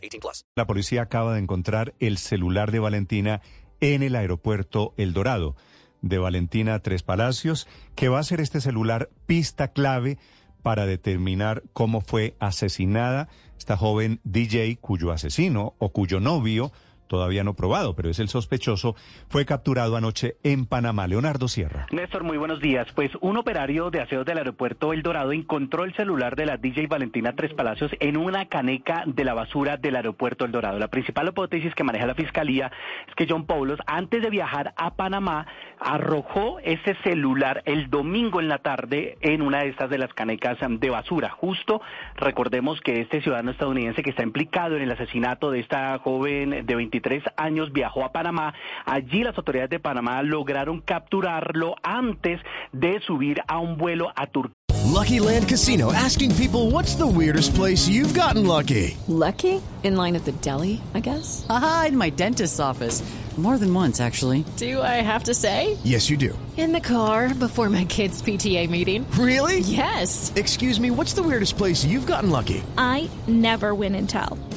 18 plus. La policía acaba de encontrar el celular de Valentina en el aeropuerto El Dorado de Valentina Tres Palacios, que va a ser este celular pista clave para determinar cómo fue asesinada esta joven DJ cuyo asesino o cuyo novio todavía no probado, pero es el sospechoso, fue capturado anoche en Panamá. Leonardo Sierra. Néstor, muy buenos días. Pues un operario de aseos del aeropuerto El Dorado encontró el celular de la DJ Valentina Tres Palacios en una caneca de la basura del aeropuerto El Dorado. La principal hipótesis que maneja la fiscalía es que John Paulos, antes de viajar a Panamá, arrojó ese celular el domingo en la tarde en una de estas de las canecas de basura. Justo recordemos que este ciudadano estadounidense que está implicado en el asesinato de esta joven de 23 tres años viajó a Panamá. Allí las autoridades de Panamá lograron capturarlo antes de subir a un vuelo a Turquía. Lucky Land Casino asking people what's the weirdest place you've gotten lucky? Lucky? In line at the deli, I guess. Aha, in my dentist's office. More than once, actually. Do I have to say? Yes, you do. In the car before my kids' PTA meeting. Really? Yes. Excuse me, what's the weirdest place you've gotten lucky? I never win and tell.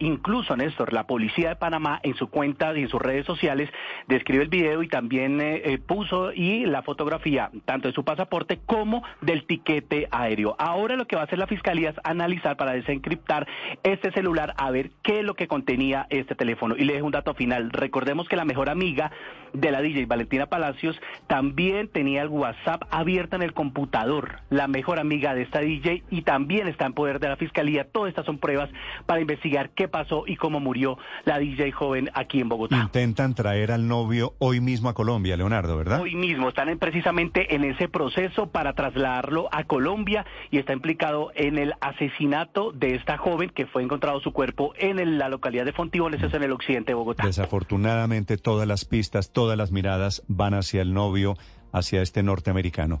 Incluso, Néstor, la policía de Panamá en su cuenta y en sus redes sociales describe el video y también eh, eh, puso y la fotografía tanto de su pasaporte como del tiquete aéreo. Ahora lo que va a hacer la fiscalía es analizar para desencriptar este celular a ver qué es lo que contenía este teléfono. Y le dejo un dato final. Recordemos que la mejor amiga de la DJ, Valentina Palacios, también tenía el WhatsApp abierto en el computador. La mejor amiga de esta DJ y también está en poder de la fiscalía. Todas estas son pruebas para investigar qué pasó y cómo murió la DJ joven aquí en Bogotá. Intentan traer al novio hoy mismo a Colombia, Leonardo, ¿verdad? Hoy mismo, están precisamente en ese proceso para trasladarlo a Colombia y está implicado en el asesinato de esta joven que fue encontrado su cuerpo en la localidad de Fontibones, eso en el occidente de Bogotá. Desafortunadamente todas las pistas, todas las miradas van hacia el novio, hacia este norteamericano.